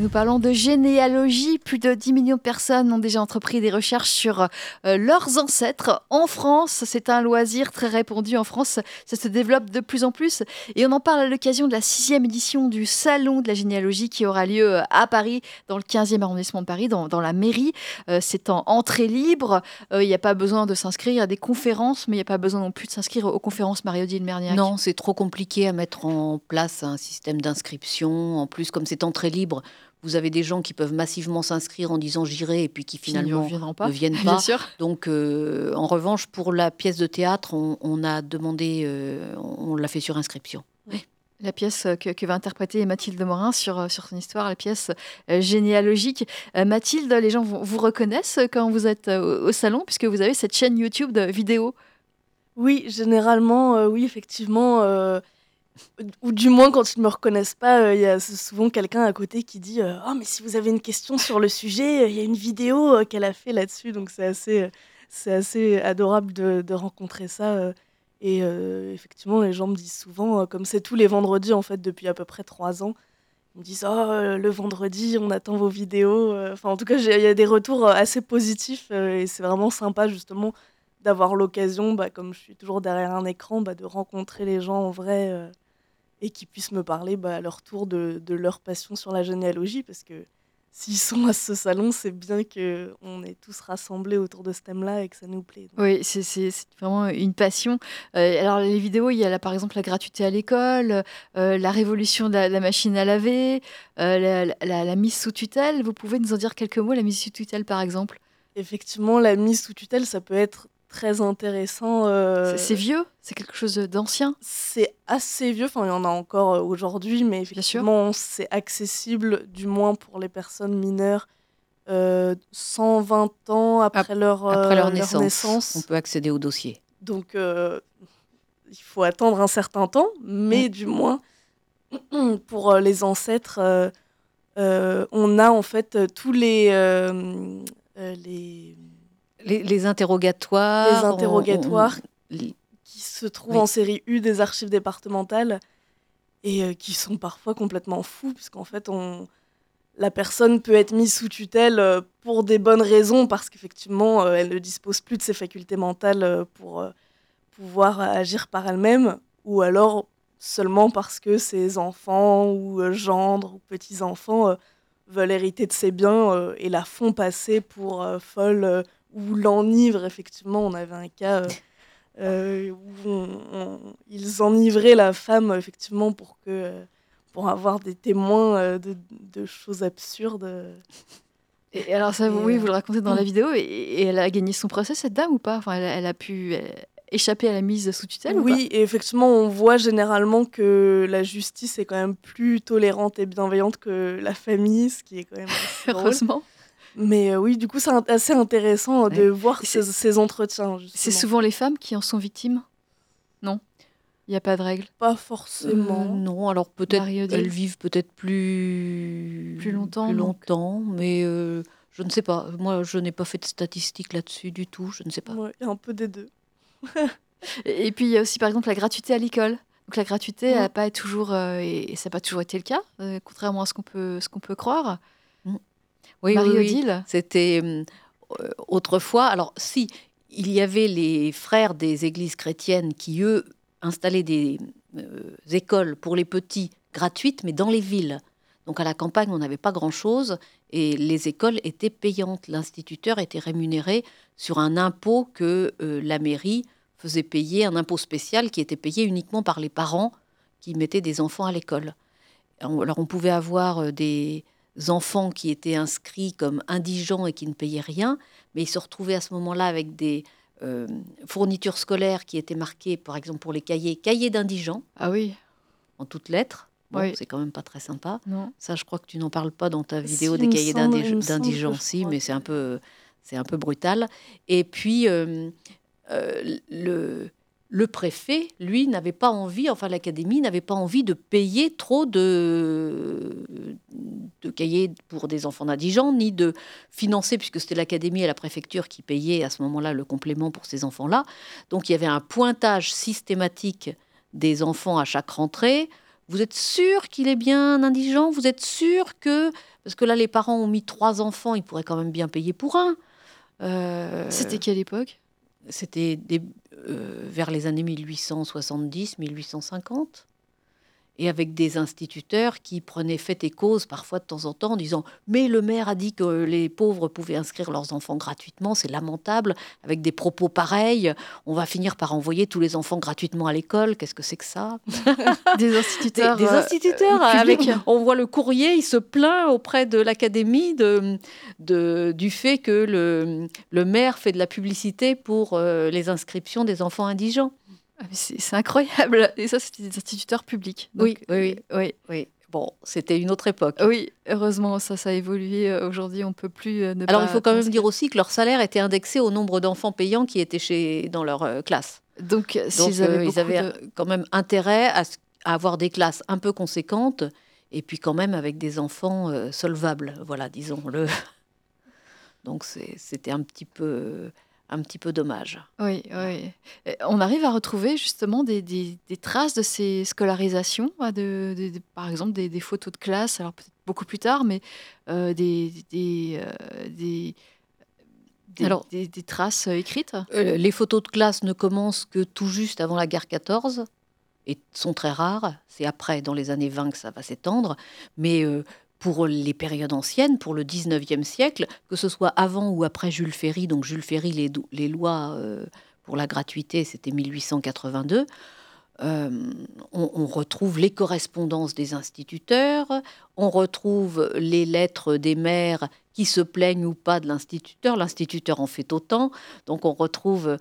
nous parlons de généalogie. Plus de 10 millions de personnes ont déjà entrepris des recherches sur euh, leurs ancêtres en France. C'est un loisir très répandu en France. Ça se développe de plus en plus. Et on en parle à l'occasion de la sixième édition du Salon de la généalogie qui aura lieu euh, à Paris, dans le 15e arrondissement de Paris, dans, la mairie. Euh, c'est en entrée libre. Il n'y a pas besoin de s'inscrire à des conférences, mais il n'y a pas besoin non plus de s'inscrire aux conférences Marie-Odile Merniac. Non, c'est trop compliqué à mettre en place un système d'inscription. En plus, comme c'est entrée libre, vous avez des gens qui peuvent massivement s'inscrire en disant j'irai et puis qui finalement ne viennent pas. Donc, euh, en revanche, pour la pièce de théâtre, on, a demandé, euh, on l'a fait sur inscription. La pièce que, va interpréter Mathilde Morin sur, euh, sur son histoire, la pièce généalogique. Mathilde, les gens vous, reconnaissent quand vous êtes au, salon, puisque vous avez cette chaîne YouTube de vidéos? Oui, généralement, oui, effectivement ou du moins quand ils ne me reconnaissent pas, euh, il y a souvent quelqu'un à côté qui dit euh, Oh, mais si vous avez une question sur le sujet, il y a une vidéo euh, qu'elle a fait là-dessus. Donc c'est assez, c'est assez adorable de, de rencontrer ça. et effectivement, les gens me disent souvent, comme c'est tous les vendredis en fait depuis à peu près trois ans, ils me disent Oh, le vendredi, on attend vos vidéos. Enfin, en tout cas, il y a des retours assez positifs et c'est vraiment sympa justement d'avoir l'occasion, bah, comme je suis toujours derrière un écran, bah, de rencontrer les gens en vrai et qui puissent me parler bah, à leur tour de, de, leur passion sur la généalogie, parce que s'ils sont à ce salon, c'est bien qu'on est tous rassemblés autour de ce thème-là et que ça nous plaît. Oui, c'est vraiment une passion. Euh, alors les vidéos, il y a là, par exemple la gratuité à l'école, euh, la révolution de la, machine à laver, euh, la, la, mise sous tutelle. Vous pouvez nous en dire quelques mots, la mise sous tutelle par exemple? Effectivement, la mise sous tutelle, ça peut être très intéressant. Euh, c'est vieux C'est quelque chose d'ancien C'est assez vieux, enfin il y en a encore euh, aujourd'hui, mais effectivement c'est accessible du moins pour les personnes mineures. 120 euh, ans après, leur, après leur, naissance, on peut accéder au dossier. Donc il faut attendre un certain temps, mais mm. du moins pour les ancêtres, on a en fait tous les, les les, interrogatoires. Les interrogatoires qui se trouvent en série U des archives départementales et euh, qui sont parfois complètement fous, puisqu'en fait, on, la personne peut être mise sous tutelle euh, pour des bonnes raisons, parce qu'effectivement, euh, elle ne dispose plus de ses facultés mentales pour pouvoir agir par elle-même, ou alors seulement parce que ses enfants ou gendres ou petits-enfants veulent hériter de ses biens et la font passer pour folle ou l'enivre, effectivement. On avait un cas euh, euh, où ils enivraient la femme, effectivement, pour, que, pour avoir des témoins euh, de, choses absurdes. Et alors ça, oui, vous le racontez dans la vidéo, et, elle a gagné son procès, cette dame, ou pas? Enfin, elle, a pu échapper à la mise sous tutelle Oui, et effectivement, on voit généralement que la justice est quand même plus tolérante et bienveillante que la famille, ce qui est quand même... Heureusement. Mais euh, oui, du coup, c'est assez intéressant de voir ces, entretiens. C'est souvent les femmes qui en sont victimes? Non? Il n'y a pas de règle? Pas forcément. Euh, non, alors peut-être elles vivent peut-être plus... plus longtemps. Plus longtemps, mais euh, je ne sais pas. Moi, je n'ai pas fait de statistiques là-dessus du tout. Je ne sais pas. Il y a un peu des deux. et puis, il y a aussi, par exemple, la gratuité à l'école. Donc la gratuité n'a pas toujours, et ça n'a pas toujours été le cas, contrairement à ce qu'on peut, ce qu'on peut croire. Oui, Marie-Odile C'était euh, autrefois. Alors, si, il y avait les frères des églises chrétiennes qui, eux, installaient des euh, écoles pour les petits gratuites, mais dans les villes. Donc à la campagne, on n'avait pas grand-chose et les écoles étaient payantes. L'instituteur était rémunéré sur un impôt que euh, la mairie faisait payer, un impôt spécial qui était payé uniquement par les parents qui mettaient des enfants à l'école. Alors on pouvait avoir des, enfants qui étaient inscrits comme indigents et qui ne payaient rien, mais ils se retrouvaient à ce moment-là avec des euh, fournitures scolaires qui étaient marquées, par exemple pour les cahiers, cahiers d'indigents. Ah oui. En toutes lettres. Bon, c'est quand même pas très sympa. Non. Ça, je crois que tu n'en parles pas dans ta vidéo des cahiers d'indigents, si, mais c'est un peu, c'est un peu brutal. Et puis euh, euh, le le préfet, lui, n'avait pas envie, enfin l'académie n'avait pas envie de payer trop de, de cahiers pour des enfants d'indigents, ni de financer, puisque c'était l'académie et la préfecture qui payaient à ce moment-là le complément pour ces enfants-là. Donc il y avait un pointage systématique des enfants à chaque rentrée. Vous êtes sûr qu'il est bien indigent? Vous êtes sûr que... Parce que là, les parents ont mis trois enfants, ils pourraient quand même bien payer pour un. Euh, c'était quelle époque? C'était euh, vers les années 1870-1850 et avec des instituteurs qui prenaient fait et cause parfois de temps en temps en disant mais le maire a dit que les pauvres pouvaient inscrire leurs enfants gratuitement, c'est lamentable, avec des propos pareils, on va finir par envoyer tous les enfants gratuitement à l'école, qu'est-ce que c'est que ça Des instituteurs. Des, euh, instituteurs, avec, on voit le courrier, il se plaint auprès de l'académie de, de, du fait que le, le maire fait de la publicité pour euh, les inscriptions des enfants indigents. Ah, c'est incroyable. Et ça, c'était des instituteurs publics. oui, oui, oui, oui, Bon, c'était une autre époque. Oui, heureusement, ça, ça a évolué. Euh, aujourd'hui, on peut plus euh, ne Alors, il faut quand même dire aussi que leur salaire était indexé au nombre d'enfants payants qui étaient chez, dans leur euh, classe. Donc, ils avaient quand même intérêt à, avoir des classes un peu conséquentes et puis quand même avec des enfants solvables, voilà, disons-le. Donc, c'était un petit peu un petit peu dommage. Oui, oui. On arrive à retrouver justement des, des, traces de ces scolarisations, de, par exemple des, photos de classe, alors peut-être beaucoup plus tard, mais euh, des, des, euh, alors, des, traces écrites? Euh, Les photos de classe ne commencent que tout juste avant la guerre 14 et sont très rares. C'est après, dans les années 20, que ça va s'étendre. Mais pour les périodes anciennes, pour le 19e siècle, que ce soit avant ou après Jules Ferry. Donc Jules Ferry, les, les lois euh, pour la gratuité, c'était 1882. Euh, on, retrouve les correspondances des instituteurs, on retrouve les lettres des maires qui se plaignent ou pas de l'instituteur. L'instituteur en fait autant. Donc on retrouve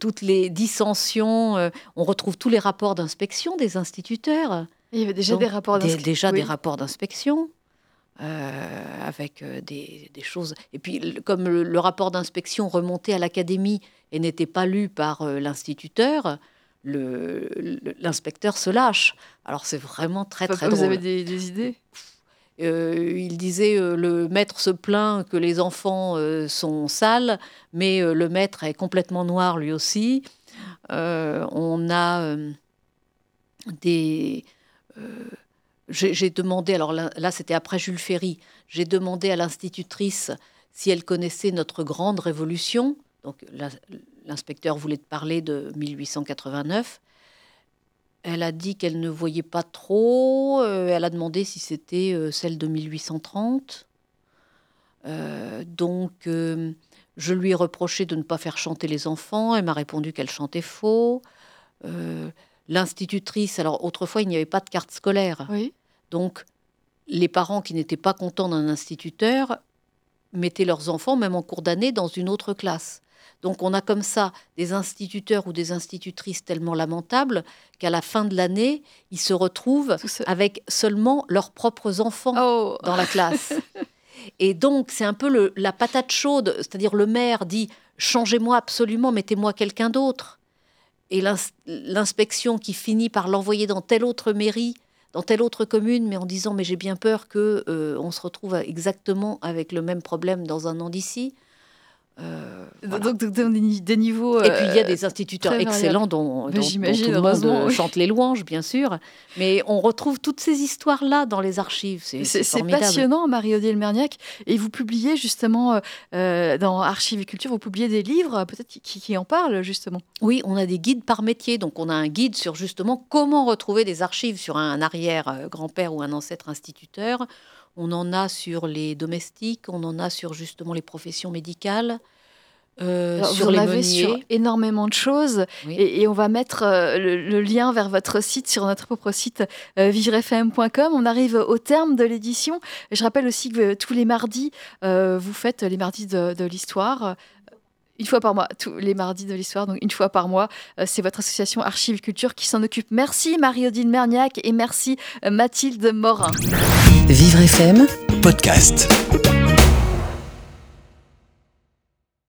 toutes les dissensions, euh, on retrouve tous les rapports d'inspection des instituteurs. Il y avait déjà des rapports d'inspection. Déjà des rapports d'inspection. Euh, avec euh, des, choses. Et puis, comme le, rapport d'inspection remontait à l'académie et n'était pas lu par euh, l'instituteur, l'inspecteur se lâche. Alors, c'est vraiment très, très Vous avez des, idées? Il disait le maître se plaint que les enfants sont sales, mais le maître est complètement noir lui aussi. on a des j'ai demandé, alors là, c'était après Jules Ferry, j'ai demandé à l'institutrice si elle connaissait notre grande révolution. Donc l'inspecteur voulait parler de 1889. Elle a dit qu'elle ne voyait pas trop. Euh, elle a demandé si c'était euh, celle de 1830. Euh, donc, je lui ai reproché de ne pas faire chanter les enfants. Elle m'a répondu qu'elle chantait faux l'institutrice. Alors autrefois, il n'y avait pas de carte scolaire. Donc les parents qui n'étaient pas contents d'un instituteur mettaient leurs enfants, même en cours d'année, dans une autre classe. Donc on a comme ça des instituteurs ou des institutrices tellement lamentables qu'à la fin de l'année, ils se retrouvent avec seulement leurs propres enfants oh. dans la classe. Et donc c'est un peu la patate chaude, c'est-à-dire le maire dit changez-moi absolument, mettez-moi quelqu'un d'autre et l'inspection qui finit par l'envoyer dans telle autre mairie, dans telle autre commune, mais en disant mais j'ai bien peur que euh, on se retrouve exactement avec le même problème dans un an d'ici. Euh, donc, des niveaux. et puis il y a des euh, instituteurs excellents dont, dont, tout le monde chante les louanges, bien sûr. Mais on retrouve toutes ces histoires-là dans les archives. C'est passionnant, Marie-Odile Merniac. Et vous publiez justement euh, dans Archives et Culture, vous publiez des livres peut-être qui, qui, en parlent justement. Oui, on a des guides par métier. Donc on a un guide sur justement comment retrouver des archives sur un arrière-grand-père ou un ancêtre instituteur. On en a sur les domestiques, on en a sur justement les professions médicales. Euh, sur vous les sur énormément de choses et, on va mettre euh, le, lien vers votre site sur notre propre site euh, vivrefm.com. On arrive au terme de l'édition. Je rappelle aussi que tous les mardis, vous faites les mardis de, l'histoire une fois par mois, tous les mardis de l'histoire, donc une fois par mois. c'est votre association Archives Culture qui s'en occupe. Merci Marie-Odile Merniac et merci Mathilde Morin. Vivre FM, podcast.